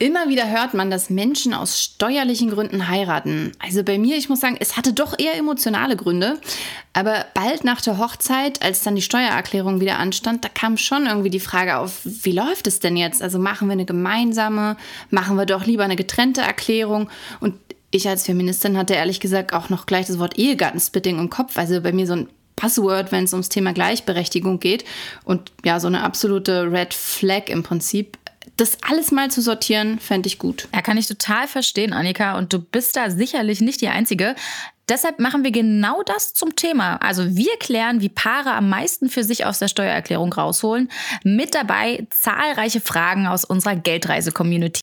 Immer wieder hört man, dass Menschen aus steuerlichen Gründen heiraten. Also bei mir, ich muss sagen, es hatte doch eher emotionale Gründe. Aber bald nach der Hochzeit, als dann die Steuererklärung wieder anstand, da kam schon irgendwie die Frage auf, wie läuft es denn jetzt? Also machen wir eine gemeinsame, machen wir doch lieber eine getrennte Erklärung? Und ich als Feministin hatte ehrlich gesagt auch noch gleich das Wort Ehegattensplitting im Kopf. Also bei mir so ein Passwort, wenn es ums Thema Gleichberechtigung geht. Und ja, so eine absolute Red Flag im Prinzip das alles mal zu sortieren, fände ich gut. Ja, kann ich total verstehen, Annika. Und du bist da sicherlich nicht die Einzige. Deshalb machen wir genau das zum Thema. Also wir klären, wie Paare am meisten für sich aus der Steuererklärung rausholen. Mit dabei zahlreiche Fragen aus unserer Geldreise-Community.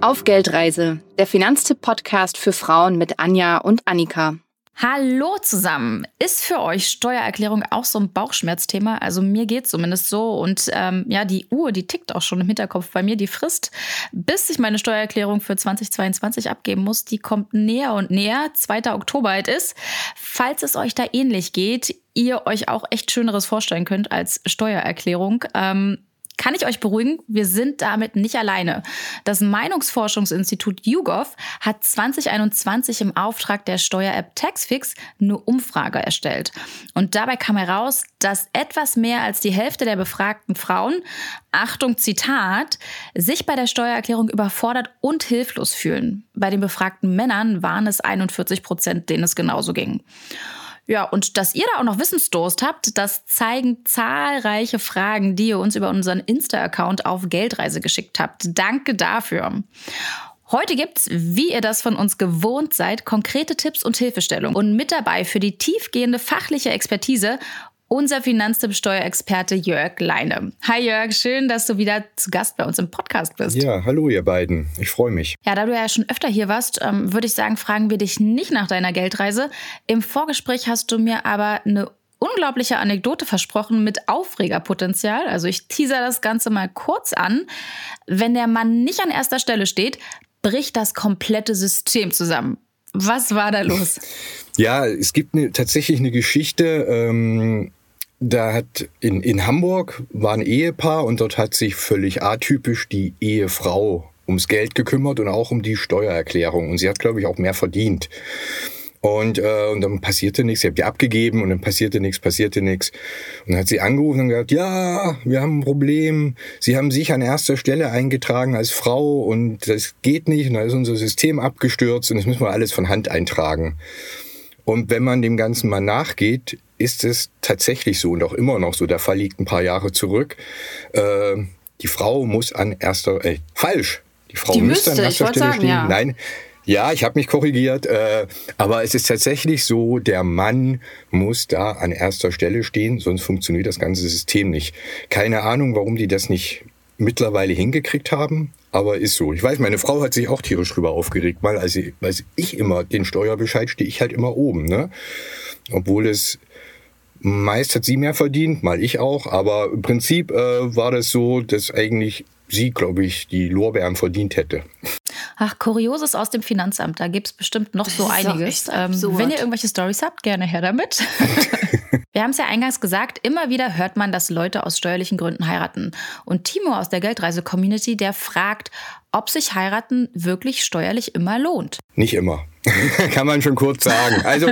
Auf Geldreise, der Finanztipp-Podcast für Frauen mit Anja und Annika. Hallo zusammen. Ist für euch Steuererklärung auch so ein Bauchschmerzthema? Also mir geht zumindest so. Und ähm, ja, die Uhr, die tickt auch schon im Hinterkopf bei mir. Die Frist, bis ich meine Steuererklärung für 2022 abgeben muss, die kommt näher und näher. 2. Oktober halt ist. Falls es euch da ähnlich geht, ihr euch auch echt Schöneres vorstellen könnt als Steuererklärung. Ähm, kann ich euch beruhigen, wir sind damit nicht alleine. Das Meinungsforschungsinstitut YouGov hat 2021 im Auftrag der Steuer-App Taxfix eine Umfrage erstellt. Und dabei kam heraus, dass etwas mehr als die Hälfte der befragten Frauen, Achtung Zitat, sich bei der Steuererklärung überfordert und hilflos fühlen. Bei den befragten Männern waren es 41 Prozent, denen es genauso ging. Ja, und dass ihr da auch noch Wissensdurst habt, das zeigen zahlreiche Fragen, die ihr uns über unseren Insta-Account auf Geldreise geschickt habt. Danke dafür. Heute gibt's, wie ihr das von uns gewohnt seid, konkrete Tipps und Hilfestellungen. Und mit dabei für die tiefgehende fachliche Expertise unser Finanztipp-Steuerexperte Jörg Leine. Hi Jörg, schön, dass du wieder zu Gast bei uns im Podcast bist. Ja, hallo ihr beiden. Ich freue mich. Ja, da du ja schon öfter hier warst, ähm, würde ich sagen, fragen wir dich nicht nach deiner Geldreise. Im Vorgespräch hast du mir aber eine unglaubliche Anekdote versprochen mit Aufregerpotenzial. Also ich teaser das Ganze mal kurz an. Wenn der Mann nicht an erster Stelle steht, bricht das komplette System zusammen. Was war da los? Ja, es gibt eine, tatsächlich eine Geschichte. Ähm da hat in, in Hamburg war ein Ehepaar und dort hat sich völlig atypisch die Ehefrau ums Geld gekümmert und auch um die Steuererklärung. Und sie hat, glaube ich, auch mehr verdient. Und, äh, und dann passierte nichts. Sie hat die abgegeben und dann passierte nichts, passierte nichts. Und dann hat sie angerufen und gesagt, ja, wir haben ein Problem. Sie haben sich an erster Stelle eingetragen als Frau und das geht nicht. Und da ist unser System abgestürzt und das müssen wir alles von Hand eintragen. Und wenn man dem Ganzen mal nachgeht, ist es tatsächlich so und auch immer noch so. Der Fall liegt ein paar Jahre zurück. Äh, die Frau muss an erster, äh, falsch. Die Frau die müsste, müsste an erster Stelle sagen, stehen. Ja. Nein. Ja, ich habe mich korrigiert, äh, aber es ist tatsächlich so, der Mann muss da an erster Stelle stehen, sonst funktioniert das ganze System nicht. Keine Ahnung, warum die das nicht mittlerweile hingekriegt haben, aber ist so. Ich weiß, meine Frau hat sich auch tierisch drüber aufgeregt, weil als ich, als ich immer den Steuerbescheid stehe ich halt immer oben, ne? Obwohl es meist hat sie mehr verdient, mal ich auch, aber im Prinzip äh, war das so, dass eigentlich sie, glaube ich, die Lorbeeren verdient hätte. Ach, Kurioses aus dem Finanzamt, da gibt es bestimmt noch das so einiges. Ähm, wenn ihr irgendwelche Stories habt, gerne her damit. Wir haben es ja eingangs gesagt, immer wieder hört man, dass Leute aus steuerlichen Gründen heiraten. Und Timo aus der Geldreise-Community, der fragt, ob sich heiraten wirklich steuerlich immer lohnt. Nicht immer. Kann man schon kurz sagen. Also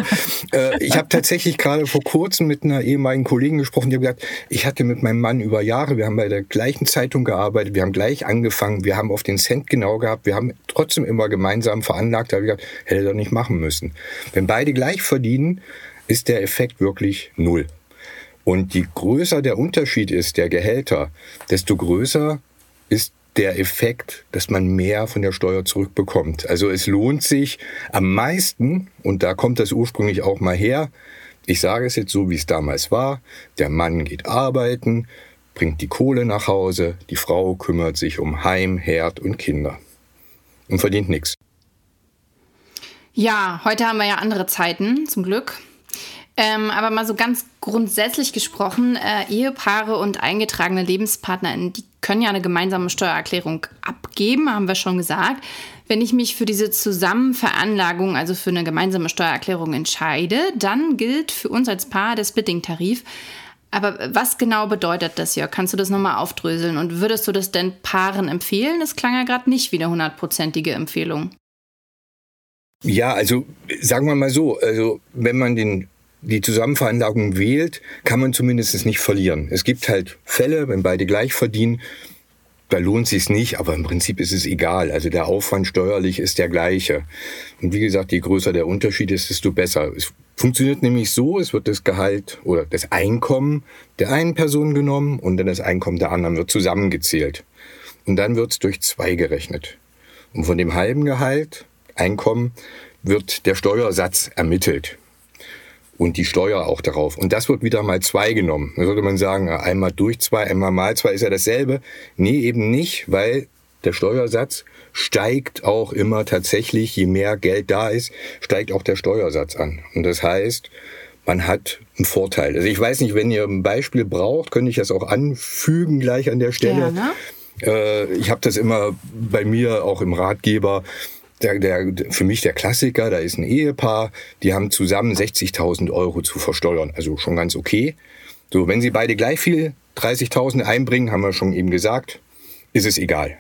äh, ich habe tatsächlich gerade vor kurzem mit einer ehemaligen Kollegin gesprochen, die hat gesagt, ich hatte mit meinem Mann über Jahre, wir haben bei der gleichen Zeitung gearbeitet, wir haben gleich angefangen, wir haben auf den Cent genau gehabt, wir haben trotzdem immer gemeinsam veranlagt, da habe ich gesagt, hätte er nicht machen müssen. Wenn beide gleich verdienen, ist der Effekt wirklich null. Und je größer der Unterschied ist, der Gehälter, desto größer ist der Effekt, dass man mehr von der Steuer zurückbekommt. Also es lohnt sich am meisten, und da kommt das ursprünglich auch mal her, ich sage es jetzt so, wie es damals war, der Mann geht arbeiten, bringt die Kohle nach Hause, die Frau kümmert sich um Heim, Herd und Kinder und verdient nichts. Ja, heute haben wir ja andere Zeiten, zum Glück. Ähm, aber mal so ganz grundsätzlich gesprochen, äh, Ehepaare und eingetragene LebenspartnerInnen, die können ja eine gemeinsame Steuererklärung abgeben, haben wir schon gesagt. Wenn ich mich für diese Zusammenveranlagung, also für eine gemeinsame Steuererklärung entscheide, dann gilt für uns als Paar der Splitting-Tarif. Aber was genau bedeutet das hier? Kannst du das nochmal aufdröseln? Und würdest du das denn Paaren empfehlen? Das klang ja gerade nicht wie eine hundertprozentige Empfehlung. Ja, also sagen wir mal so, also wenn man den die Zusammenveranlagung wählt, kann man zumindest nicht verlieren. Es gibt halt Fälle, wenn beide gleich verdienen, da lohnt sich nicht, aber im Prinzip ist es egal. Also der Aufwand steuerlich ist der gleiche. Und wie gesagt, je größer der Unterschied ist, desto besser. Es funktioniert nämlich so, es wird das Gehalt oder das Einkommen der einen Person genommen und dann das Einkommen der anderen wird zusammengezählt. Und dann wird es durch zwei gerechnet. Und von dem halben Gehalt, Einkommen, wird der Steuersatz ermittelt und die Steuer auch darauf. Und das wird wieder mal zwei genommen. Da würde man sagen, einmal durch zwei, einmal mal zwei ist ja dasselbe. Nee, eben nicht, weil der Steuersatz steigt auch immer tatsächlich, je mehr Geld da ist, steigt auch der Steuersatz an. Und das heißt, man hat einen Vorteil. Also ich weiß nicht, wenn ihr ein Beispiel braucht, könnte ich das auch anfügen gleich an der Stelle. Ja, äh, ich habe das immer bei mir auch im Ratgeber der, der, für mich der Klassiker, da ist ein Ehepaar, die haben zusammen 60.000 Euro zu versteuern, also schon ganz okay. So, wenn sie beide gleich viel, 30.000 einbringen, haben wir schon eben gesagt, ist es egal.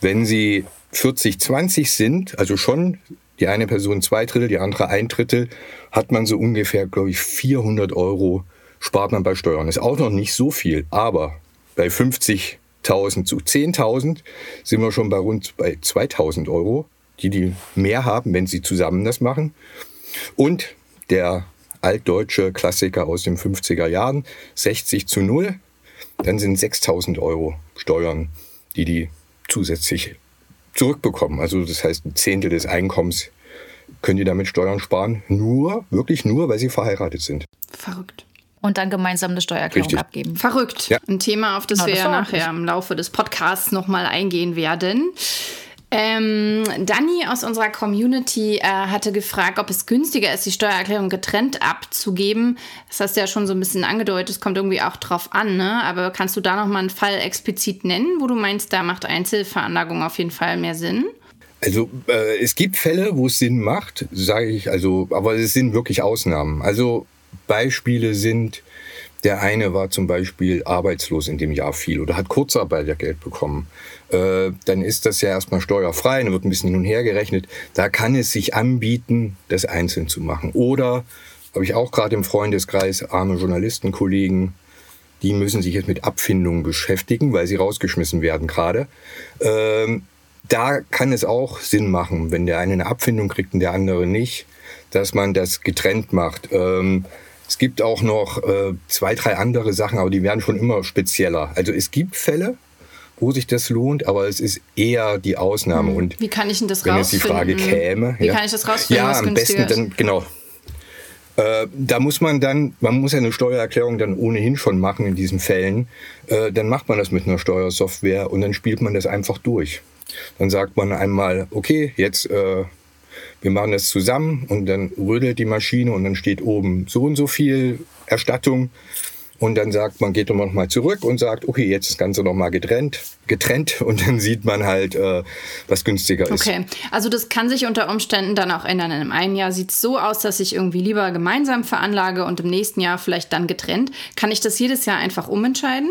Wenn sie 40-20 sind, also schon die eine Person zwei Drittel, die andere ein Drittel, hat man so ungefähr, glaube ich, 400 Euro spart man bei Steuern. Ist auch noch nicht so viel, aber bei 50.000 zu 10.000 sind wir schon bei rund bei 2.000 Euro die die mehr haben, wenn sie zusammen das machen. Und der altdeutsche Klassiker aus den 50er Jahren, 60 zu 0, dann sind 6000 Euro Steuern, die die zusätzlich zurückbekommen. Also das heißt, ein Zehntel des Einkommens können die damit Steuern sparen. Nur, wirklich nur, weil sie verheiratet sind. Verrückt. Und dann gemeinsam eine Steuererklärung Richtig. abgeben. Verrückt. Ja. Ein Thema, auf das Na, wir das nachher im Laufe des Podcasts nochmal eingehen werden. Ähm, Dani aus unserer Community äh, hatte gefragt, ob es günstiger ist, die Steuererklärung getrennt abzugeben. Das hast du ja schon so ein bisschen angedeutet, es kommt irgendwie auch drauf an, ne? Aber kannst du da nochmal einen Fall explizit nennen, wo du meinst, da macht Einzelveranlagung auf jeden Fall mehr Sinn? Also äh, es gibt Fälle, wo es Sinn macht, sage ich, also, aber es sind wirklich Ausnahmen. Also Beispiele sind, der eine war zum Beispiel arbeitslos in dem Jahr viel oder hat Kurzarbeitergeld bekommen. Äh, dann ist das ja erstmal steuerfrei, dann wird ein bisschen hin und her gerechnet. Da kann es sich anbieten, das einzeln zu machen. Oder habe ich auch gerade im Freundeskreis arme Journalistenkollegen, die müssen sich jetzt mit Abfindungen beschäftigen, weil sie rausgeschmissen werden gerade. Ähm, da kann es auch Sinn machen, wenn der eine eine Abfindung kriegt und der andere nicht, dass man das getrennt macht. Ähm, es gibt auch noch äh, zwei, drei andere Sachen, aber die werden schon immer spezieller. Also es gibt Fälle, wo sich das lohnt, aber es ist eher die Ausnahme. Hm. Und Wie kann ich denn das wenn jetzt die rausfinden? Frage käme, Wie ja, kann ich das rausfinden, ja am besten dann genau. Äh, da muss man dann, man muss ja eine Steuererklärung dann ohnehin schon machen in diesen Fällen. Äh, dann macht man das mit einer Steuersoftware und dann spielt man das einfach durch. Dann sagt man einmal, okay, jetzt äh, wir machen das zusammen und dann rödelt die Maschine und dann steht oben so und so viel Erstattung. Und dann sagt man, geht noch mal zurück und sagt, okay, jetzt ist das Ganze noch mal getrennt, getrennt und dann sieht man halt, äh, was günstiger ist. Okay, also das kann sich unter Umständen dann auch ändern. In einem Jahr sieht es so aus, dass ich irgendwie lieber gemeinsam veranlage und im nächsten Jahr vielleicht dann getrennt. Kann ich das jedes Jahr einfach umentscheiden?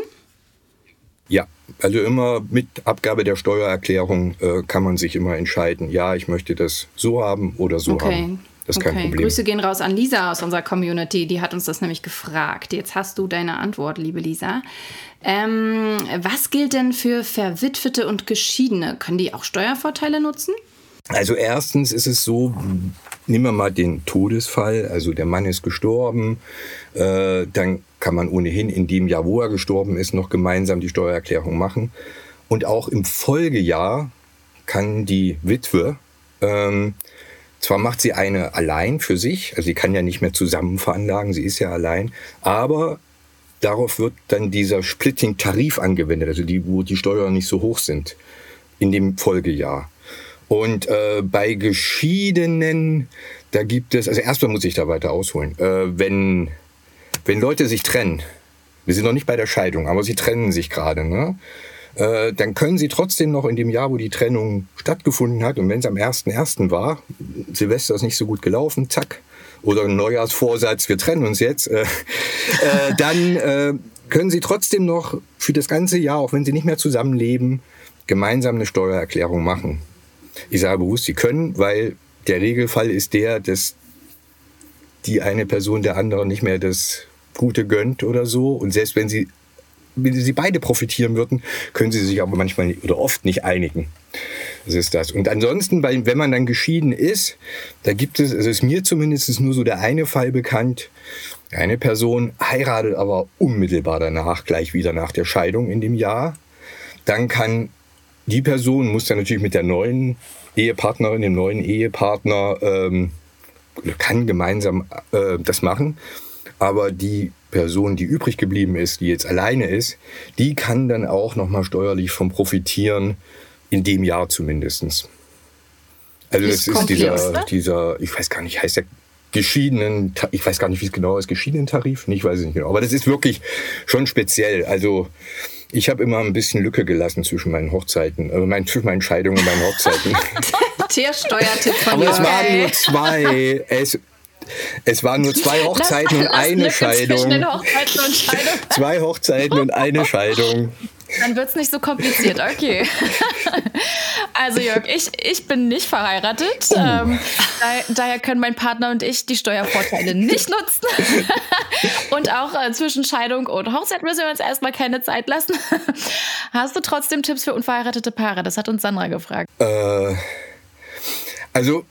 Also immer mit Abgabe der Steuererklärung äh, kann man sich immer entscheiden, ja, ich möchte das so haben oder so Okay. haben. Das ist kein okay. Problem. Grüße gehen raus an Lisa aus unserer Community. Die hat uns das nämlich gefragt. Jetzt hast du deine Antwort, liebe Lisa. Ähm, was gilt denn für Verwitwete und Geschiedene? Können die auch Steuervorteile nutzen? Also erstens ist es so, nehmen wir mal den Todesfall, also der Mann ist gestorben, äh, dann kann man ohnehin in dem Jahr, wo er gestorben ist, noch gemeinsam die Steuererklärung machen. Und auch im Folgejahr kann die Witwe, ähm, zwar macht sie eine allein für sich, also sie kann ja nicht mehr zusammen veranlagen, sie ist ja allein, aber darauf wird dann dieser Splitting-Tarif angewendet, also die, wo die Steuern nicht so hoch sind in dem Folgejahr. Und äh, bei Geschiedenen, da gibt es, also erstmal muss ich da weiter ausholen, äh, wenn, wenn Leute sich trennen, wir sind noch nicht bei der Scheidung, aber sie trennen sich gerade, ne? äh, dann können sie trotzdem noch in dem Jahr, wo die Trennung stattgefunden hat, und wenn es am 1.1. war, Silvester ist nicht so gut gelaufen, zack, oder ein Neujahrsvorsatz, wir trennen uns jetzt, äh, äh, dann äh, können Sie trotzdem noch für das ganze Jahr, auch wenn Sie nicht mehr zusammenleben, gemeinsam eine Steuererklärung machen. Ich sage bewusst, Sie können, weil der Regelfall ist der, dass die eine Person der anderen nicht mehr das Gute gönnt oder so. Und selbst wenn sie, wenn sie beide profitieren würden, können sie sich aber manchmal oder oft nicht einigen. Das ist das. Und ansonsten, wenn man dann geschieden ist, da gibt es, also ist mir zumindest nur so der eine Fall bekannt. Eine Person heiratet aber unmittelbar danach, gleich wieder nach der Scheidung in dem Jahr. Dann kann die Person, muss dann natürlich mit der neuen Ehepartnerin, dem neuen Ehepartner, ähm, kann gemeinsam äh, das machen. Aber die Person, die übrig geblieben ist, die jetzt alleine ist, die kann dann auch nochmal steuerlich vom profitieren, in dem Jahr zumindestens. Also das ist dieser, dieser, ich weiß gar nicht, heißt der geschiedenen, ich weiß gar nicht, wie es genau ist, geschiedenen Tarif? Ich weiß es nicht genau. Aber das ist wirklich schon speziell. Also ich habe immer ein bisschen Lücke gelassen zwischen meinen Hochzeiten, also mein, zwischen meinen Scheidungen und meinen Hochzeiten. Tiersteuertipp von Aber es waren nur zwei. Es, es waren nur zwei Hochzeiten und eine Scheidung. Hochzeiten und Scheidung. Zwei Hochzeiten und eine Scheidung. Dann wird es nicht so kompliziert, okay. Also Jörg, ich, ich bin nicht verheiratet. Oh. Ähm, daher, daher, können mein Partner und ich die Steuervorteile nicht nutzen. und auch äh, zwischen Scheidung und Hochzeit müssen wir uns erstmal keine Zeit lassen. Hast du trotzdem Tipps für unverheiratete Paare? Das hat uns Sandra gefragt. Äh, also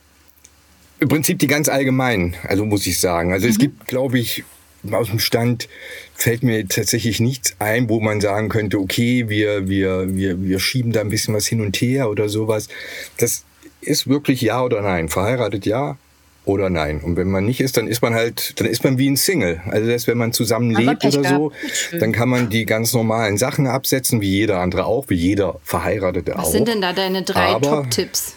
im Prinzip die ganz allgemeinen, also muss ich sagen. Also mhm. es gibt, glaube ich, aus dem Stand fällt mir tatsächlich nichts ein, wo man sagen könnte, okay, wir, wir, wir, wir schieben da ein bisschen was hin und her oder sowas. Das ist wirklich ja oder nein. Verheiratet ja oder nein. Und wenn man nicht ist, dann ist man halt, dann ist man wie ein Single. Also das, wenn man zusammen lebt oder so, dann kann man die ganz normalen Sachen absetzen, wie jeder andere auch, wie jeder Verheiratete was auch. Was sind denn da deine drei Top-Tipps?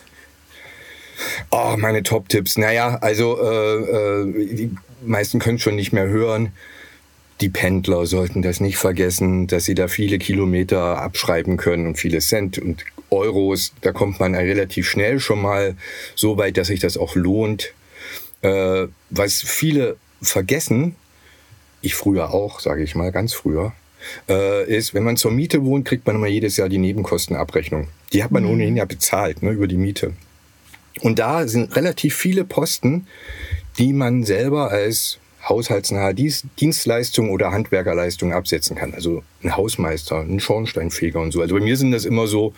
Oh, meine Top-Tipps. Naja, also äh, äh, die meisten können schon nicht mehr hören. Die Pendler sollten das nicht vergessen, dass sie da viele Kilometer abschreiben können und viele Cent und Euros. Da kommt man relativ schnell schon mal so weit, dass sich das auch lohnt. Äh, was viele vergessen, ich früher auch, sage ich mal, ganz früher, äh, ist, wenn man zur Miete wohnt, kriegt man immer jedes Jahr die Nebenkostenabrechnung. Die hat man mhm. ohnehin ja bezahlt, ne, über die Miete. Und da sind relativ viele Posten, die man selber als haushaltsnahe Dienstleistung oder Handwerkerleistung absetzen kann. Also ein Hausmeister, ein Schornsteinfeger und so. Also bei mir sind das immer so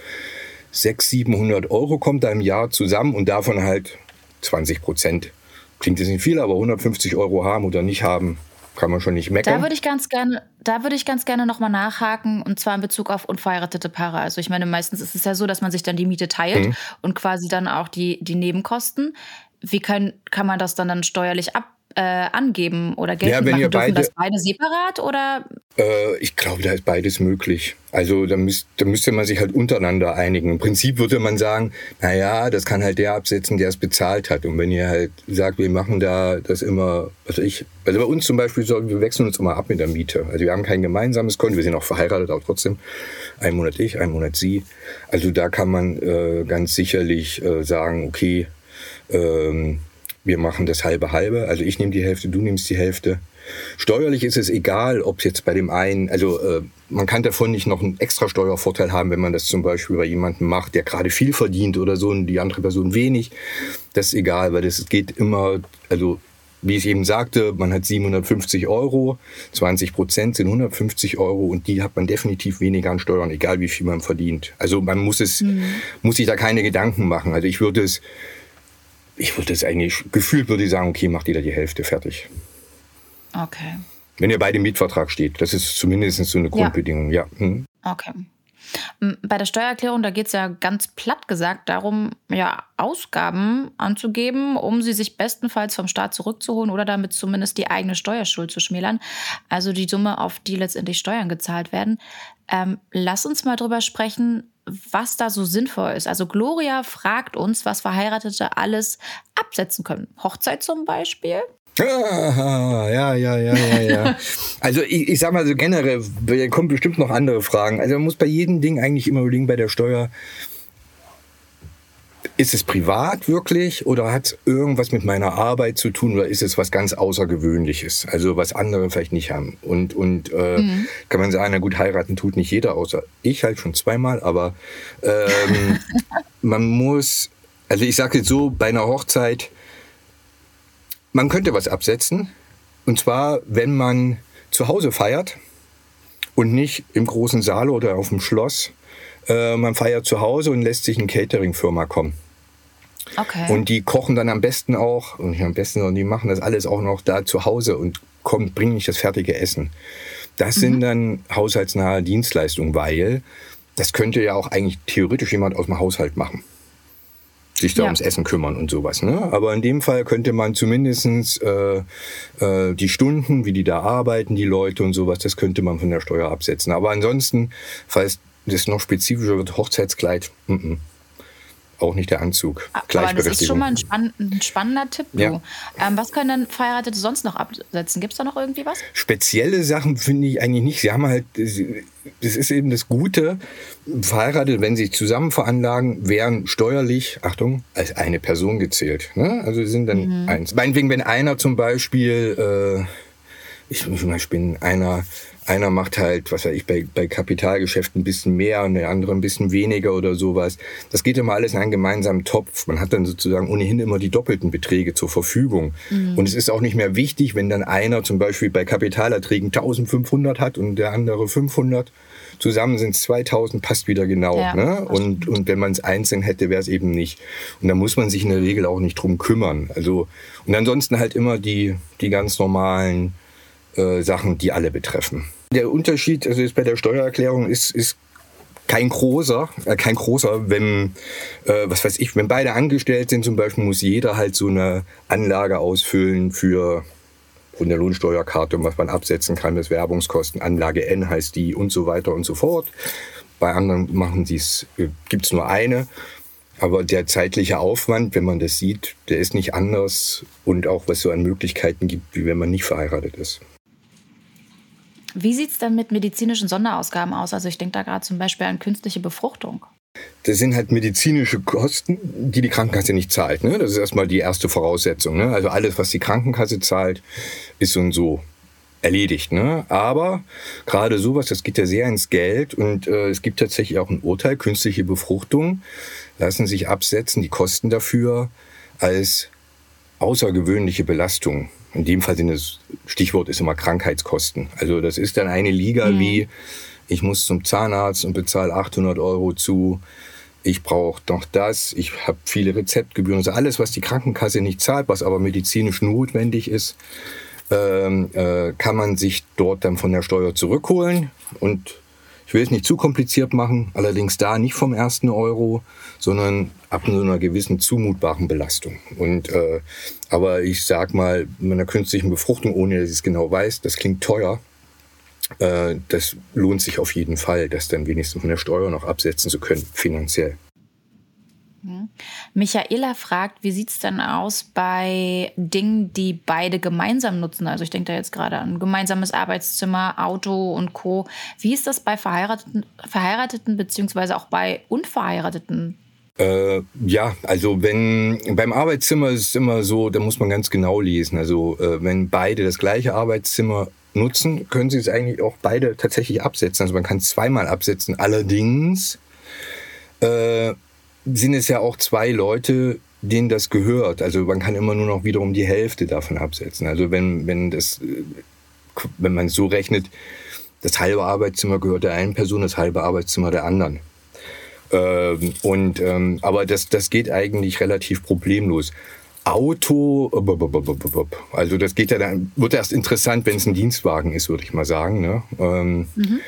600, 700 Euro kommt da im Jahr zusammen und davon halt 20 Prozent. Klingt jetzt nicht viel, aber 150 Euro haben oder nicht haben, kann man schon nicht meckern. Da würde ich ganz gerne, da würde ich ganz gerne nochmal nachhaken und zwar in Bezug auf unverheiratete Paare. Also ich meine, meistens ist es ja so, dass man sich dann die Miete teilt mhm. und quasi dann auch die, die Nebenkosten. Wie kann, kann man das dann, dann steuerlich ab, äh, angeben oder geltend ja, wenn machen? Ihr beide, das beide separat oder? Äh, ich glaube, da ist beides möglich. Also da, müsst, da müsste man sich halt untereinander einigen. Im Prinzip würde man sagen, naja, das kann halt der absetzen, der es bezahlt hat. Und wenn ihr halt sagt, wir machen da das immer, also ich, also bei uns zum Beispiel, so, wir wechseln uns immer ab mit der Miete. Also wir haben kein gemeinsames Konto, wir sind auch verheiratet, aber trotzdem ein Monat ich, ein Monat sie. Also da kann man äh, ganz sicherlich äh, sagen, okay, ähm, wir machen das halbe halbe. Also ich nehme die Hälfte, du nimmst die Hälfte. Steuerlich ist es egal, ob es jetzt bei dem einen, also äh, man kann davon nicht noch einen extra Steuervorteil haben, wenn man das zum Beispiel bei jemandem macht, der gerade viel verdient oder so und die andere Person wenig. Das ist egal, weil das geht immer, also wie ich eben sagte, man hat 750 Euro, 20 Prozent sind 150 Euro und die hat man definitiv weniger an Steuern, egal wie viel man verdient. Also man muss es, mhm. muss sich da keine Gedanken machen. Also ich würde es ich würde es eigentlich, gefühlt würde ich sagen, okay, macht jeder die Hälfte fertig. Okay. Wenn ihr beide im Mietvertrag steht, das ist zumindest so eine Grundbedingung, ja. ja. Hm. Okay. Bei der Steuererklärung, da geht es ja ganz platt gesagt darum, ja, Ausgaben anzugeben, um sie sich bestenfalls vom Staat zurückzuholen oder damit zumindest die eigene Steuerschuld zu schmälern. Also die Summe, auf die letztendlich Steuern gezahlt werden. Ähm, lass uns mal drüber sprechen, was da so sinnvoll ist. Also Gloria fragt uns, was Verheiratete alles absetzen können. Hochzeit zum Beispiel. Ah, ja, ja, ja, ja, ja. also ich, ich sag mal so generell, da kommen bestimmt noch andere Fragen. Also man muss bei jedem Ding eigentlich immer überlegen bei der Steuer, ist es privat wirklich oder hat es irgendwas mit meiner Arbeit zu tun oder ist es was ganz Außergewöhnliches, also was andere vielleicht nicht haben. Und, und äh, mhm. kann man sagen, na gut, heiraten tut nicht jeder, außer ich halt schon zweimal, aber ähm, man muss, also ich sage jetzt so, bei einer Hochzeit, man könnte was absetzen. Und zwar, wenn man zu Hause feiert und nicht im großen Saal oder auf dem Schloss. Äh, man feiert zu Hause und lässt sich eine Catering-Firma kommen. Okay. Und die kochen dann am besten auch, und nicht am besten, sondern die machen das alles auch noch da zu Hause und kommen, bringen nicht das fertige Essen. Das mhm. sind dann haushaltsnahe Dienstleistungen, weil das könnte ja auch eigentlich theoretisch jemand aus dem Haushalt machen sich da ja. ums Essen kümmern und sowas. Ne? Aber in dem Fall könnte man zumindestens äh, äh, die Stunden, wie die da arbeiten, die Leute und sowas, das könnte man von der Steuer absetzen. Aber ansonsten, falls das noch spezifischer wird, Hochzeitskleid, m -m auch nicht der Anzug. Aber das ist schon mal ein, spann ein spannender Tipp. Ja. Ähm, was können denn Verheiratete sonst noch absetzen? Gibt es da noch irgendwie was? Spezielle Sachen finde ich eigentlich nicht. Sie haben halt, das ist eben das Gute, verheiratet, wenn sie sich zusammen veranlagen, werden steuerlich, Achtung, als eine Person gezählt. Ne? Also sind dann mhm. eins. Meinetwegen, wenn einer zum Beispiel, äh, ich muss mal spinnen, einer einer macht halt, was weiß ich, bei, bei Kapitalgeschäften ein bisschen mehr und der andere ein bisschen weniger oder sowas. Das geht immer alles in einen gemeinsamen Topf. Man hat dann sozusagen ohnehin immer die doppelten Beträge zur Verfügung. Mhm. Und es ist auch nicht mehr wichtig, wenn dann einer zum Beispiel bei Kapitalerträgen 1500 hat und der andere 500. Zusammen sind es 2000, passt wieder genau. Ja, ne? und, und wenn man es einzeln hätte, wäre es eben nicht. Und da muss man sich in der Regel auch nicht drum kümmern. Also, und ansonsten halt immer die, die ganz normalen äh, Sachen, die alle betreffen. Der Unterschied also ist bei der Steuererklärung ist, ist kein großer, äh, kein großer, wenn, äh, was weiß ich, wenn beide angestellt sind zum Beispiel, muss jeder halt so eine Anlage ausfüllen für von der Lohnsteuerkarte, was man absetzen kann, das Werbungskosten, Anlage N heißt die und so weiter und so fort. Bei anderen machen sie es, äh, gibt es nur eine. Aber der zeitliche Aufwand, wenn man das sieht, der ist nicht anders und auch was so an Möglichkeiten gibt, wie wenn man nicht verheiratet ist. Wie sieht es denn mit medizinischen Sonderausgaben aus? Also ich denke da gerade zum Beispiel an künstliche Befruchtung. Das sind halt medizinische Kosten, die die Krankenkasse nicht zahlt. Ne? Das ist erstmal die erste Voraussetzung. Ne? Also alles, was die Krankenkasse zahlt, ist so und so erledigt. Ne? Aber gerade sowas, das geht ja sehr ins Geld und äh, es gibt tatsächlich auch ein Urteil, künstliche Befruchtung lassen sich absetzen, die Kosten dafür als außergewöhnliche Belastung. In dem Fall sind es, Stichwort ist immer Krankheitskosten. Also das ist dann eine Liga mhm. wie, ich muss zum Zahnarzt und bezahle 800 Euro zu, ich brauche noch das, ich habe viele Rezeptgebühren, also alles, was die Krankenkasse nicht zahlt, was aber medizinisch notwendig ist, ähm, äh, kann man sich dort dann von der Steuer zurückholen und ich will es nicht zu kompliziert machen, allerdings da nicht vom ersten Euro, sondern ab so einer gewissen zumutbaren Belastung. Und äh, aber ich sag mal, mit einer künstlichen Befruchtung, ohne dass ich es genau weiß, das klingt teuer. Äh, das lohnt sich auf jeden Fall, das dann wenigstens von der Steuer noch absetzen zu können, finanziell. Mhm. Michaela fragt, wie sieht es denn aus bei Dingen, die beide gemeinsam nutzen? Also ich denke da jetzt gerade an gemeinsames Arbeitszimmer, Auto und Co. Wie ist das bei Verheirateten, Verheirateten beziehungsweise auch bei Unverheirateten? Äh, ja, also wenn beim Arbeitszimmer ist es immer so, da muss man ganz genau lesen. Also äh, wenn beide das gleiche Arbeitszimmer nutzen, können sie es eigentlich auch beide tatsächlich absetzen. Also man kann es zweimal absetzen. Allerdings äh, sind es ja auch zwei Leute, denen das gehört. Also man kann immer nur noch wiederum die Hälfte davon absetzen. Also wenn, wenn das, wenn man so rechnet, das halbe Arbeitszimmer gehört der einen Person, das halbe Arbeitszimmer der anderen. Ähm, und, ähm, aber das, das geht eigentlich relativ problemlos. Auto, also das geht ja dann, wird erst interessant, wenn es ein Dienstwagen ist, würde ich mal sagen. Ne? Ähm, mhm.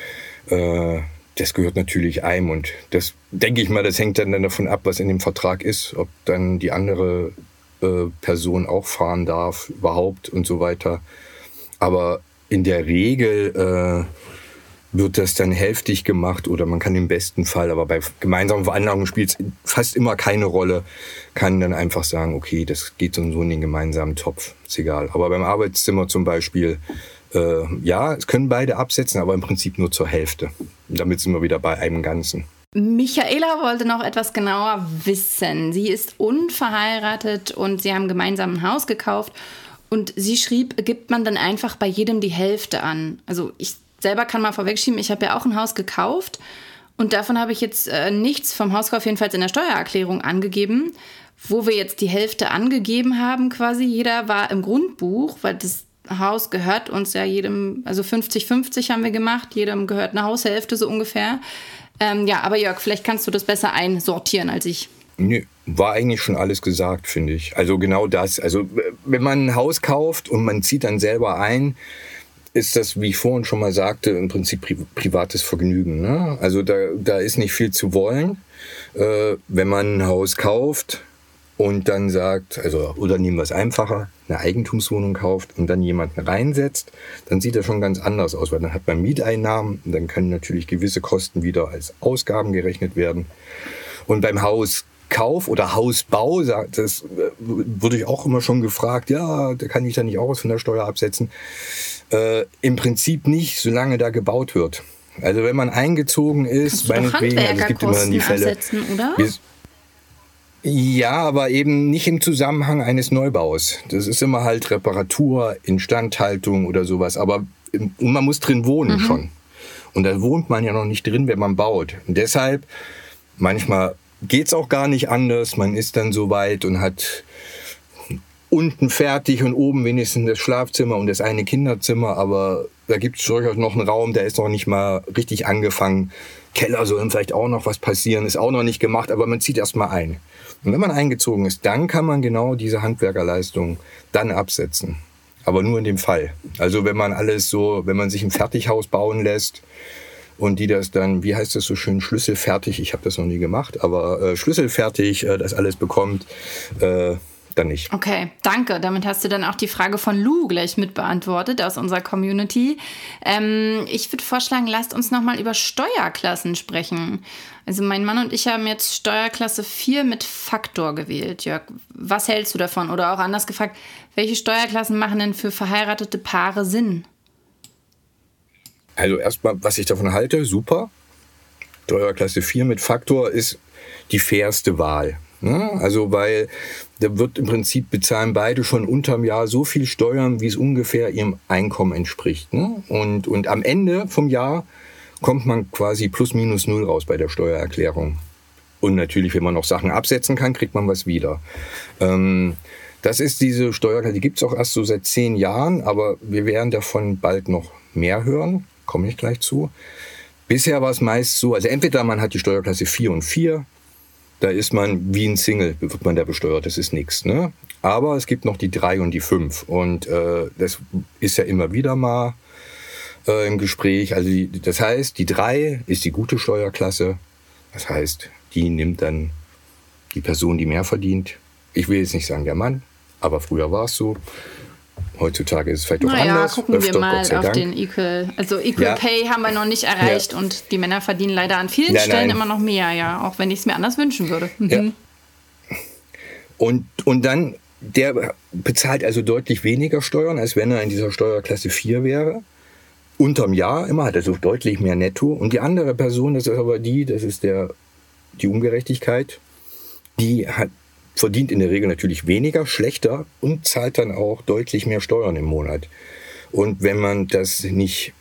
äh, das gehört natürlich einem und das denke ich mal, das hängt dann davon ab, was in dem Vertrag ist, ob dann die andere äh, Person auch fahren darf überhaupt und so weiter. Aber in der Regel äh, wird das dann hälftig gemacht oder man kann im besten Fall, aber bei gemeinsamen Veranlagungen spielt es fast immer keine Rolle, kann dann einfach sagen, okay, das geht so so in den gemeinsamen Topf, ist egal. Aber beim Arbeitszimmer zum Beispiel äh, ja, es können beide absetzen, aber im Prinzip nur zur Hälfte. Damit sind wir wieder bei einem Ganzen. Michaela wollte noch etwas genauer wissen. Sie ist unverheiratet und sie haben gemeinsam ein Haus gekauft. Und sie schrieb, gibt man dann einfach bei jedem die Hälfte an. Also ich selber kann mal vorwegschieben, ich habe ja auch ein Haus gekauft und davon habe ich jetzt äh, nichts vom Hauskauf jedenfalls in der Steuererklärung angegeben. Wo wir jetzt die Hälfte angegeben haben, quasi jeder war im Grundbuch, weil das Haus gehört uns ja jedem, also 50-50 haben wir gemacht, jedem gehört eine Haushälfte so ungefähr. Ähm, ja, aber Jörg, vielleicht kannst du das besser einsortieren als ich. Nö, war eigentlich schon alles gesagt, finde ich. Also genau das. Also wenn man ein Haus kauft und man zieht dann selber ein, ist das, wie ich vorhin schon mal sagte, im Prinzip pri privates Vergnügen. Ne? Also da, da ist nicht viel zu wollen. Äh, wenn man ein Haus kauft, und dann sagt, also, oder nehmen wir es einfacher, eine Eigentumswohnung kauft und dann jemanden reinsetzt, dann sieht das schon ganz anders aus, weil dann hat man Mieteinnahmen und dann können natürlich gewisse Kosten wieder als Ausgaben gerechnet werden. Und beim Hauskauf oder Hausbau, das äh, wurde ich auch immer schon gefragt, ja, da kann ich da nicht auch was von der Steuer absetzen. Äh, Im Prinzip nicht, solange da gebaut wird. Also wenn man eingezogen ist, meinetwegen, also es gibt immer dann die Fälle. Absetzen, oder? Ja, aber eben nicht im Zusammenhang eines Neubaus. Das ist immer halt Reparatur, Instandhaltung oder sowas. Aber man muss drin wohnen mhm. schon. Und da wohnt man ja noch nicht drin, wenn man baut. Und deshalb, manchmal geht's auch gar nicht anders. Man ist dann so weit und hat unten fertig und oben wenigstens das Schlafzimmer und das eine Kinderzimmer. Aber da gibt's durchaus noch einen Raum, der ist noch nicht mal richtig angefangen. Keller soll vielleicht auch noch was passieren, ist auch noch nicht gemacht, aber man zieht erst mal ein. Und wenn man eingezogen ist, dann kann man genau diese Handwerkerleistung dann absetzen. Aber nur in dem Fall. Also wenn man alles so, wenn man sich ein Fertighaus bauen lässt und die das dann, wie heißt das so schön, schlüsselfertig, ich habe das noch nie gemacht, aber äh, schlüsselfertig äh, das alles bekommt, äh, dann nicht. Okay, danke. Damit hast du dann auch die Frage von Lou gleich mit beantwortet aus unserer Community. Ähm, ich würde vorschlagen, lasst uns nochmal über Steuerklassen sprechen. Also mein Mann und ich haben jetzt Steuerklasse 4 mit Faktor gewählt. Jörg, was hältst du davon? Oder auch anders gefragt, welche Steuerklassen machen denn für verheiratete Paare Sinn? Also erstmal, was ich davon halte, super. Steuerklasse 4 mit Faktor ist die fairste Wahl. Ne? Also weil da wird im Prinzip bezahlen beide schon unterm Jahr so viel Steuern, wie es ungefähr ihrem Einkommen entspricht. Ne? Und, und am Ende vom Jahr kommt man quasi plus minus null raus bei der Steuererklärung. Und natürlich, wenn man noch Sachen absetzen kann, kriegt man was wieder. Ähm, das ist diese Steuerklasse, die gibt es auch erst so seit zehn Jahren, aber wir werden davon bald noch mehr hören, komme ich gleich zu. Bisher war es meist so, also entweder man hat die Steuerklasse 4 und 4, da ist man wie ein Single, wird man da besteuert, das ist nichts. Ne? Aber es gibt noch die drei und die fünf. Und äh, das ist ja immer wieder mal äh, im Gespräch. Also die, das heißt, die drei ist die gute Steuerklasse. Das heißt, die nimmt dann die Person, die mehr verdient. Ich will jetzt nicht sagen der Mann, aber früher war es so. Heutzutage ist es vielleicht doch naja, anders. gucken öfter, wir mal auf den Equal. Also Equal ja. Pay haben wir noch nicht erreicht ja. und die Männer verdienen leider an vielen nein, Stellen nein. immer noch mehr, ja, auch wenn ich es mir anders wünschen würde. Mhm. Ja. Und, und dann, der bezahlt also deutlich weniger Steuern, als wenn er in dieser Steuerklasse 4 wäre. Unterm Jahr immer hat er so deutlich mehr Netto. Und die andere Person, das ist aber die, das ist der, die Ungerechtigkeit, die hat verdient in der Regel natürlich weniger, schlechter und zahlt dann auch deutlich mehr Steuern im Monat. Und wenn man das nicht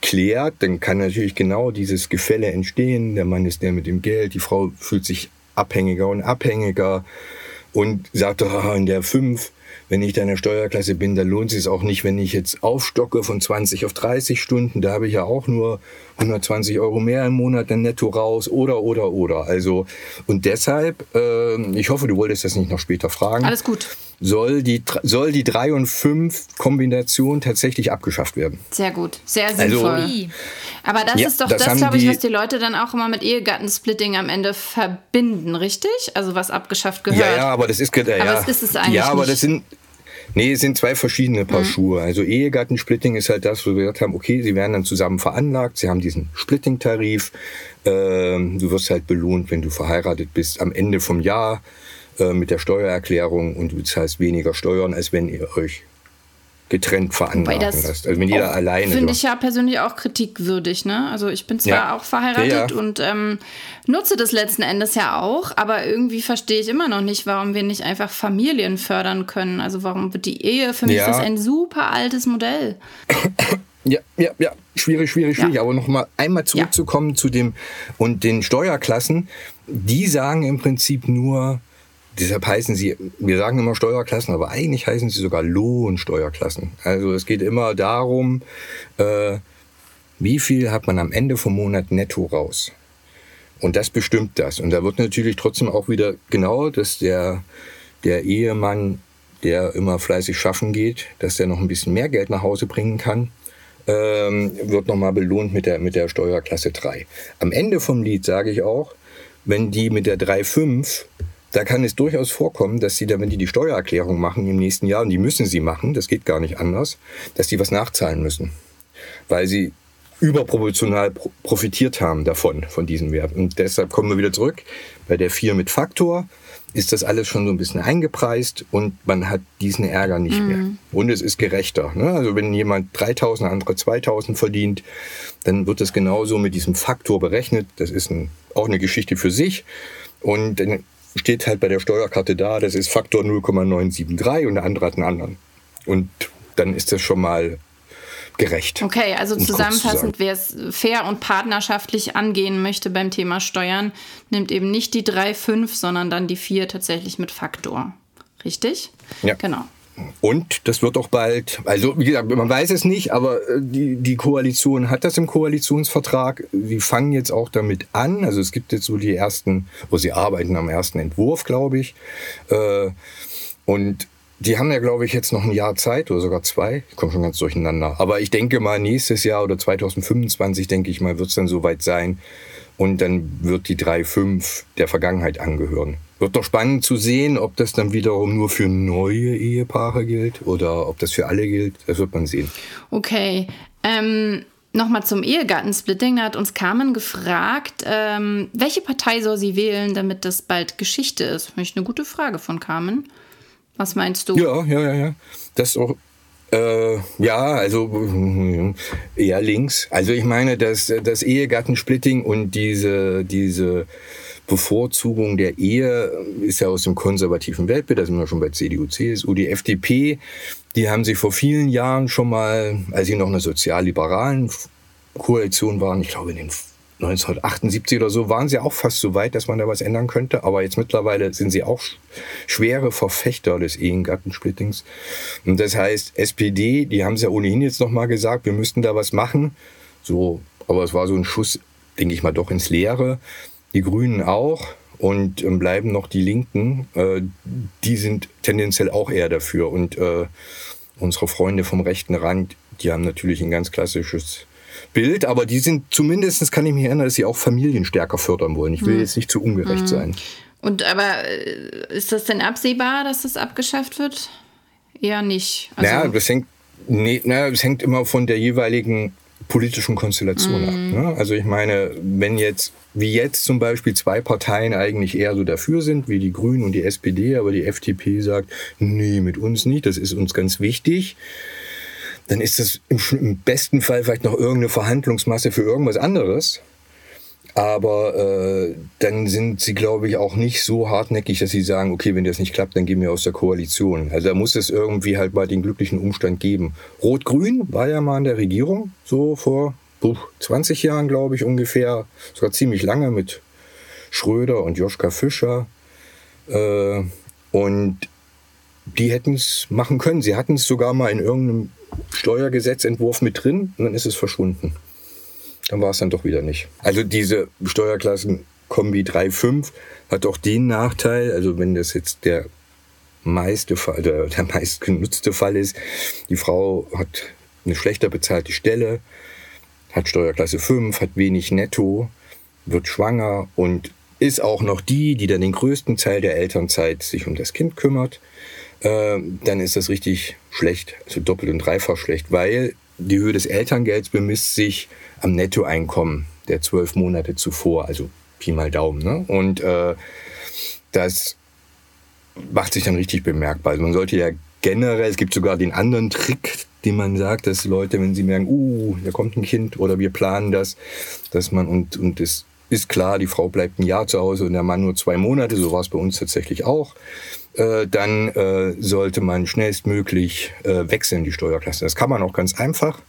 klärt, dann kann natürlich genau dieses Gefälle entstehen. Der Mann ist der mit dem Geld, die Frau fühlt sich abhängiger und abhängiger und sagt, oh, in der 5 wenn ich da in der Steuerklasse bin, dann lohnt es sich auch nicht, wenn ich jetzt aufstocke von 20 auf 30 Stunden. Da habe ich ja auch nur 120 Euro mehr im Monat dann netto raus oder, oder, oder. Also, und deshalb, äh, ich hoffe, du wolltest das nicht noch später fragen. Alles gut. Soll die, soll die 3 und 5 Kombination tatsächlich abgeschafft werden. Sehr gut. Sehr also, sinnvoll. Also, Aber das ja, ist doch das, das glaube ich, was die Leute dann auch immer mit Ehegattensplitting am Ende verbinden, richtig? Also was abgeschafft gehört. Ja, ja, aber das ist, ja, aber das ist es eigentlich Ja, aber nicht. das sind, Nee, es sind zwei verschiedene Paar mhm. Schuhe. Also Ehegattensplitting ist halt das, wo wir gesagt haben, okay, sie werden dann zusammen veranlagt, sie haben diesen Splitting-Tarif, ähm, du wirst halt belohnt, wenn du verheiratet bist am Ende vom Jahr äh, mit der Steuererklärung und du zahlst weniger Steuern, als wenn ihr euch getrennt veranlagen lässt. Also wenn jeder alleine. Finde ich ja persönlich auch kritikwürdig. Ne? Also ich bin zwar ja. auch verheiratet ja, ja. und ähm, nutze das letzten Endes ja auch, aber irgendwie verstehe ich immer noch nicht, warum wir nicht einfach Familien fördern können. Also warum wird die Ehe, für mich ist das ein super altes Modell. Ja, ja, ja, schwierig, schwierig, schwierig. Aber noch mal einmal zurückzukommen zu dem und den Steuerklassen, die sagen im Prinzip nur, Deshalb heißen sie, wir sagen immer Steuerklassen, aber eigentlich heißen sie sogar Lohnsteuerklassen. Also es geht immer darum, äh, wie viel hat man am Ende vom Monat netto raus. Und das bestimmt das. Und da wird natürlich trotzdem auch wieder genau, dass der, der Ehemann, der immer fleißig schaffen geht, dass der noch ein bisschen mehr Geld nach Hause bringen kann, ähm, wird nochmal belohnt mit der, mit der Steuerklasse 3. Am Ende vom Lied sage ich auch, wenn die mit der 3,5 da kann es durchaus vorkommen, dass sie wenn die die Steuererklärung machen im nächsten Jahr, und die müssen sie machen, das geht gar nicht anders, dass die was nachzahlen müssen. Weil sie überproportional profitiert haben davon, von diesem Wert. Und deshalb kommen wir wieder zurück. Bei der 4 mit Faktor ist das alles schon so ein bisschen eingepreist und man hat diesen Ärger nicht mhm. mehr. Und es ist gerechter. Ne? Also wenn jemand 3000, andere 2000 verdient, dann wird das genauso mit diesem Faktor berechnet. Das ist ein, auch eine Geschichte für sich. Und dann steht halt bei der Steuerkarte da, das ist Faktor 0,973 und der andere hat einen anderen. Und dann ist das schon mal gerecht. Okay, also um zusammenfassend, wer es fair und partnerschaftlich angehen möchte beim Thema Steuern, nimmt eben nicht die 3,5, sondern dann die 4 tatsächlich mit Faktor. Richtig? Ja. Genau. Und das wird auch bald, also wie gesagt, man weiß es nicht, aber äh, die, die Koalition hat das im Koalitionsvertrag. Sie fangen jetzt auch damit an. Also es gibt jetzt so die ersten, wo sie arbeiten am ersten Entwurf, glaube ich. Äh, und die haben ja, glaube ich, jetzt noch ein Jahr Zeit oder sogar zwei. Ich komme schon ganz durcheinander. Aber ich denke mal, nächstes Jahr oder 2025, denke ich mal, wird es dann soweit sein. Und dann wird die 3.5 der Vergangenheit angehören. Wird doch spannend zu sehen, ob das dann wiederum nur für neue Ehepaare gilt oder ob das für alle gilt. Das wird man sehen. Okay. Ähm, Nochmal zum Ehegattensplitting. Da hat uns Carmen gefragt, ähm, welche Partei soll sie wählen, damit das bald Geschichte ist? Finde ich eine gute Frage von Carmen. Was meinst du? Ja, ja, ja, ja. Das ist auch äh, ja, also eher links. Also ich meine, dass das Ehegattensplitting und diese, diese Bevorzugung der Ehe ist ja aus dem konservativen Weltbild, da sind wir schon bei CDU, CSU. Die FDP, die haben sich vor vielen Jahren schon mal, als sie noch eine sozialliberalen Koalition waren, ich glaube in den 1978 oder so, waren sie auch fast so weit, dass man da was ändern könnte. Aber jetzt mittlerweile sind sie auch schwere Verfechter des Ehegattensplittings. Und das heißt, SPD, die haben es ja ohnehin jetzt nochmal gesagt, wir müssten da was machen. So, aber es war so ein Schuss, denke ich mal, doch ins Leere die Grünen auch und ähm, bleiben noch die Linken. Äh, die sind tendenziell auch eher dafür. Und äh, unsere Freunde vom rechten Rand, die haben natürlich ein ganz klassisches Bild, aber die sind zumindest, kann ich mich erinnern, dass sie auch Familien stärker fördern wollen. Ich will hm. jetzt nicht zu ungerecht hm. sein. Und aber äh, ist das denn absehbar, dass das abgeschafft wird? Eher nicht. Also naja, das hängt, nee, naja, das hängt immer von der jeweiligen politischen Konstellation mm. ab. Mhm. Ne? Also ich meine, wenn jetzt, wie jetzt zum Beispiel zwei Parteien eigentlich eher so dafür sind, wie die Grünen und die SPD, aber die FDP sagt, nee, mit uns nicht, das ist uns ganz wichtig, dann ist das im, im besten Fall vielleicht noch irgendeine Verhandlungsmasse für irgendwas anderes. Aber äh, dann sind sie, glaube ich, auch nicht so hartnäckig, dass sie sagen, okay, wenn das nicht klappt, dann gehen wir aus der Koalition. Also da muss es irgendwie halt mal den glücklichen Umstand geben. Rot-Grün war ja mal in der Regierung, so vor puh, 20 Jahren, glaube ich, ungefähr. Sogar ziemlich lange mit Schröder und Joschka Fischer. Äh, und die hätten es machen können. Sie hatten es sogar mal in irgendeinem Steuergesetzentwurf mit drin und dann ist es verschwunden dann war es dann doch wieder nicht. Also diese Steuerklassen-Kombi 3.5 hat auch den Nachteil, also wenn das jetzt der meiste Fall, der, der meistgenutzte Fall ist, die Frau hat eine schlechter bezahlte Stelle, hat Steuerklasse 5, hat wenig Netto, wird schwanger und ist auch noch die, die dann den größten Teil der Elternzeit sich um das Kind kümmert, äh, dann ist das richtig schlecht, also doppelt und dreifach schlecht, weil die Höhe des Elterngelds bemisst sich am Nettoeinkommen der zwölf Monate zuvor, also Pi mal Daumen. Ne? Und äh, das macht sich dann richtig bemerkbar. Also man sollte ja generell, es gibt sogar den anderen Trick, den man sagt, dass Leute, wenn sie merken, uh, da kommt ein Kind oder wir planen das, dass man und, und es ist klar, die Frau bleibt ein Jahr zu Hause und der Mann nur zwei Monate, so war es bei uns tatsächlich auch, dann äh, sollte man schnellstmöglich äh, wechseln, die Steuerklasse. Das kann man auch ganz einfach,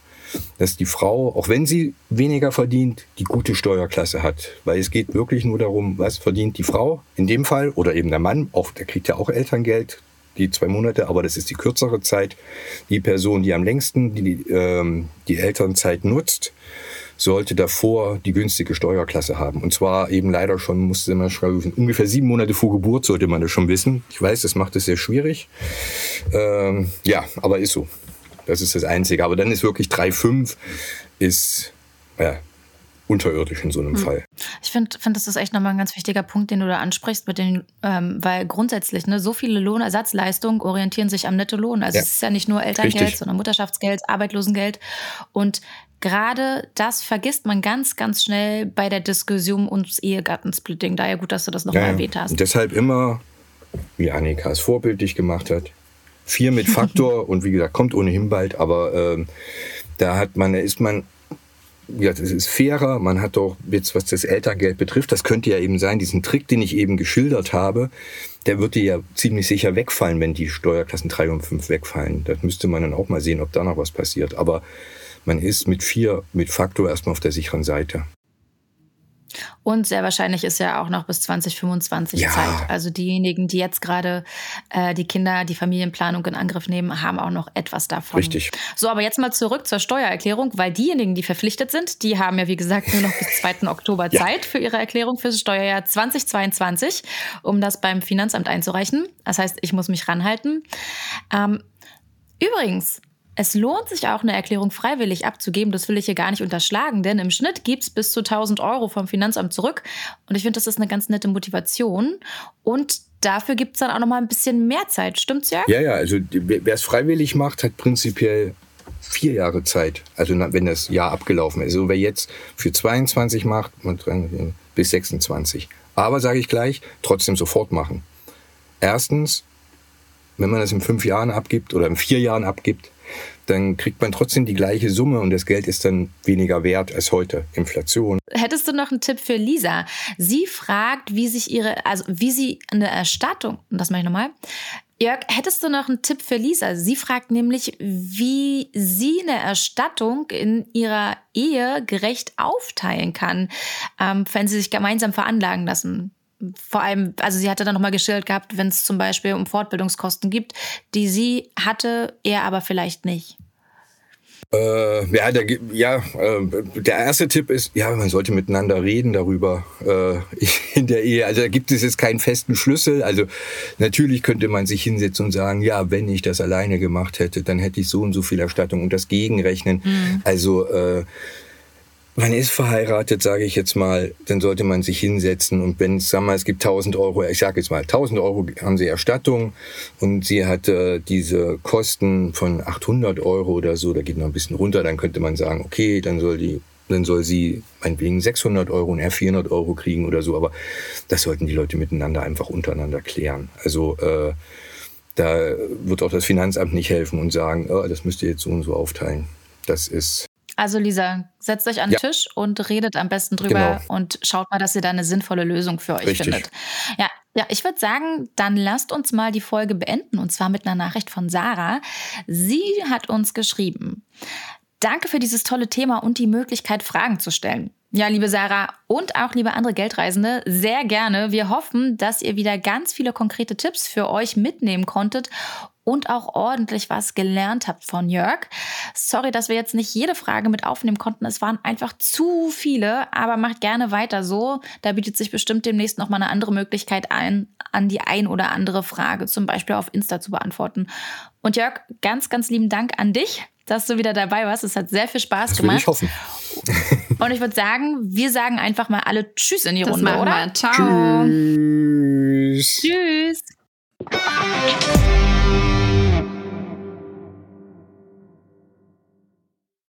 dass die Frau, auch wenn sie weniger verdient, die gute Steuerklasse hat. Weil es geht wirklich nur darum, was verdient die Frau in dem Fall oder eben der Mann, auch, der kriegt ja auch Elterngeld, die zwei Monate, aber das ist die kürzere Zeit. Die Person, die am längsten die, ähm, die Elternzeit nutzt, sollte davor die günstige Steuerklasse haben. Und zwar eben leider schon, musste man schreiben, ungefähr sieben Monate vor Geburt sollte man das schon wissen. Ich weiß, das macht es sehr schwierig. Ähm, ja, aber ist so. Das ist das Einzige. Aber dann ist wirklich 3,5 ist, ja, unterirdisch in so einem hm. Fall. Ich finde, find, das ist echt nochmal ein ganz wichtiger Punkt, den du da ansprichst, mit den, ähm, weil grundsätzlich ne, so viele Lohnersatzleistungen orientieren sich am Nettolohn. Also ja. es ist ja nicht nur Elterngeld, Richtig. sondern Mutterschaftsgeld, Arbeitslosengeld. Und gerade das vergisst man ganz, ganz schnell bei der Diskussion ums Ehegattensplitting. Daher gut, dass du das nochmal ja, erwähnt hast. Und deshalb immer, wie Annika es vorbildlich gemacht hat, vier mit Faktor und wie gesagt, kommt ohnehin bald, aber ähm, da hat man, ist man ja, es ist fairer. Man hat doch jetzt, was das Elterngeld betrifft, das könnte ja eben sein, diesen Trick, den ich eben geschildert habe, der würde ja ziemlich sicher wegfallen, wenn die Steuerklassen drei und fünf wegfallen. Das müsste man dann auch mal sehen, ob da noch was passiert. Aber man ist mit vier, mit Faktor erstmal auf der sicheren Seite. Und sehr wahrscheinlich ist ja auch noch bis 2025 ja. Zeit. Also diejenigen, die jetzt gerade äh, die Kinder, die Familienplanung in Angriff nehmen, haben auch noch etwas davon. Richtig. So, aber jetzt mal zurück zur Steuererklärung, weil diejenigen, die verpflichtet sind, die haben ja, wie gesagt, nur noch bis 2. Oktober ja. Zeit für ihre Erklärung für das Steuerjahr 2022, um das beim Finanzamt einzureichen. Das heißt, ich muss mich ranhalten. Ähm, übrigens, es lohnt sich auch, eine Erklärung freiwillig abzugeben. Das will ich hier gar nicht unterschlagen, denn im Schnitt gibt es bis zu 1000 Euro vom Finanzamt zurück. Und ich finde, das ist eine ganz nette Motivation. Und dafür gibt es dann auch noch mal ein bisschen mehr Zeit. Stimmt's, ja? Ja, ja. Also, wer es freiwillig macht, hat prinzipiell vier Jahre Zeit. Also, wenn das Jahr abgelaufen ist. Also, wer jetzt für 22 macht, bis 26. Aber, sage ich gleich, trotzdem sofort machen. Erstens, wenn man das in fünf Jahren abgibt oder in vier Jahren abgibt, dann kriegt man trotzdem die gleiche Summe und das Geld ist dann weniger wert als heute. Inflation. Hättest du noch einen Tipp für Lisa? Sie fragt, wie sich ihre, also wie sie eine Erstattung, und das mache ich nochmal, Jörg, hättest du noch einen Tipp für Lisa? Sie fragt nämlich, wie sie eine Erstattung in ihrer Ehe gerecht aufteilen kann, ähm, wenn sie sich gemeinsam veranlagen lassen vor allem, also sie hatte dann nochmal geschildert gehabt, wenn es zum Beispiel um Fortbildungskosten gibt, die sie hatte, er aber vielleicht nicht. Äh, ja, der, ja äh, der erste Tipp ist, ja, man sollte miteinander reden darüber äh, in der Ehe. Also da gibt es jetzt keinen festen Schlüssel. Also natürlich könnte man sich hinsetzen und sagen, ja, wenn ich das alleine gemacht hätte, dann hätte ich so und so viel Erstattung und das gegenrechnen. Mhm. Also äh, man ist verheiratet, sage ich jetzt mal, dann sollte man sich hinsetzen und wenn, sag mal, es gibt 1000 Euro, ich sage jetzt mal, 1000 Euro haben sie Erstattung und sie hatte diese Kosten von 800 Euro oder so, da geht noch ein bisschen runter, dann könnte man sagen, okay, dann soll die dann soll sie meinetwegen 600 Euro und er 400 Euro kriegen oder so. Aber das sollten die Leute miteinander einfach untereinander klären. Also äh, da wird auch das Finanzamt nicht helfen und sagen, oh, das müsst ihr jetzt so und so aufteilen. Das ist also Lisa, setzt euch an den ja. Tisch und redet am besten drüber genau. und schaut mal, dass ihr da eine sinnvolle Lösung für euch Richtig. findet. Ja, ja, ich würde sagen, dann lasst uns mal die Folge beenden und zwar mit einer Nachricht von Sarah. Sie hat uns geschrieben. Danke für dieses tolle Thema und die Möglichkeit, Fragen zu stellen. Ja, liebe Sarah und auch liebe andere Geldreisende, sehr gerne. Wir hoffen, dass ihr wieder ganz viele konkrete Tipps für euch mitnehmen konntet und auch ordentlich was gelernt habt von Jörg. Sorry, dass wir jetzt nicht jede Frage mit aufnehmen konnten. Es waren einfach zu viele, aber macht gerne weiter so. Da bietet sich bestimmt demnächst noch mal eine andere Möglichkeit ein, an die ein oder andere Frage, zum Beispiel auf Insta zu beantworten. Und Jörg, ganz, ganz lieben Dank an dich, dass du wieder dabei warst. Es hat sehr viel Spaß das gemacht. ich hoffen. Und ich würde sagen, wir sagen einfach mal alle Tschüss in die das Runde, oder? Ciao. Tschüss. Tschüss.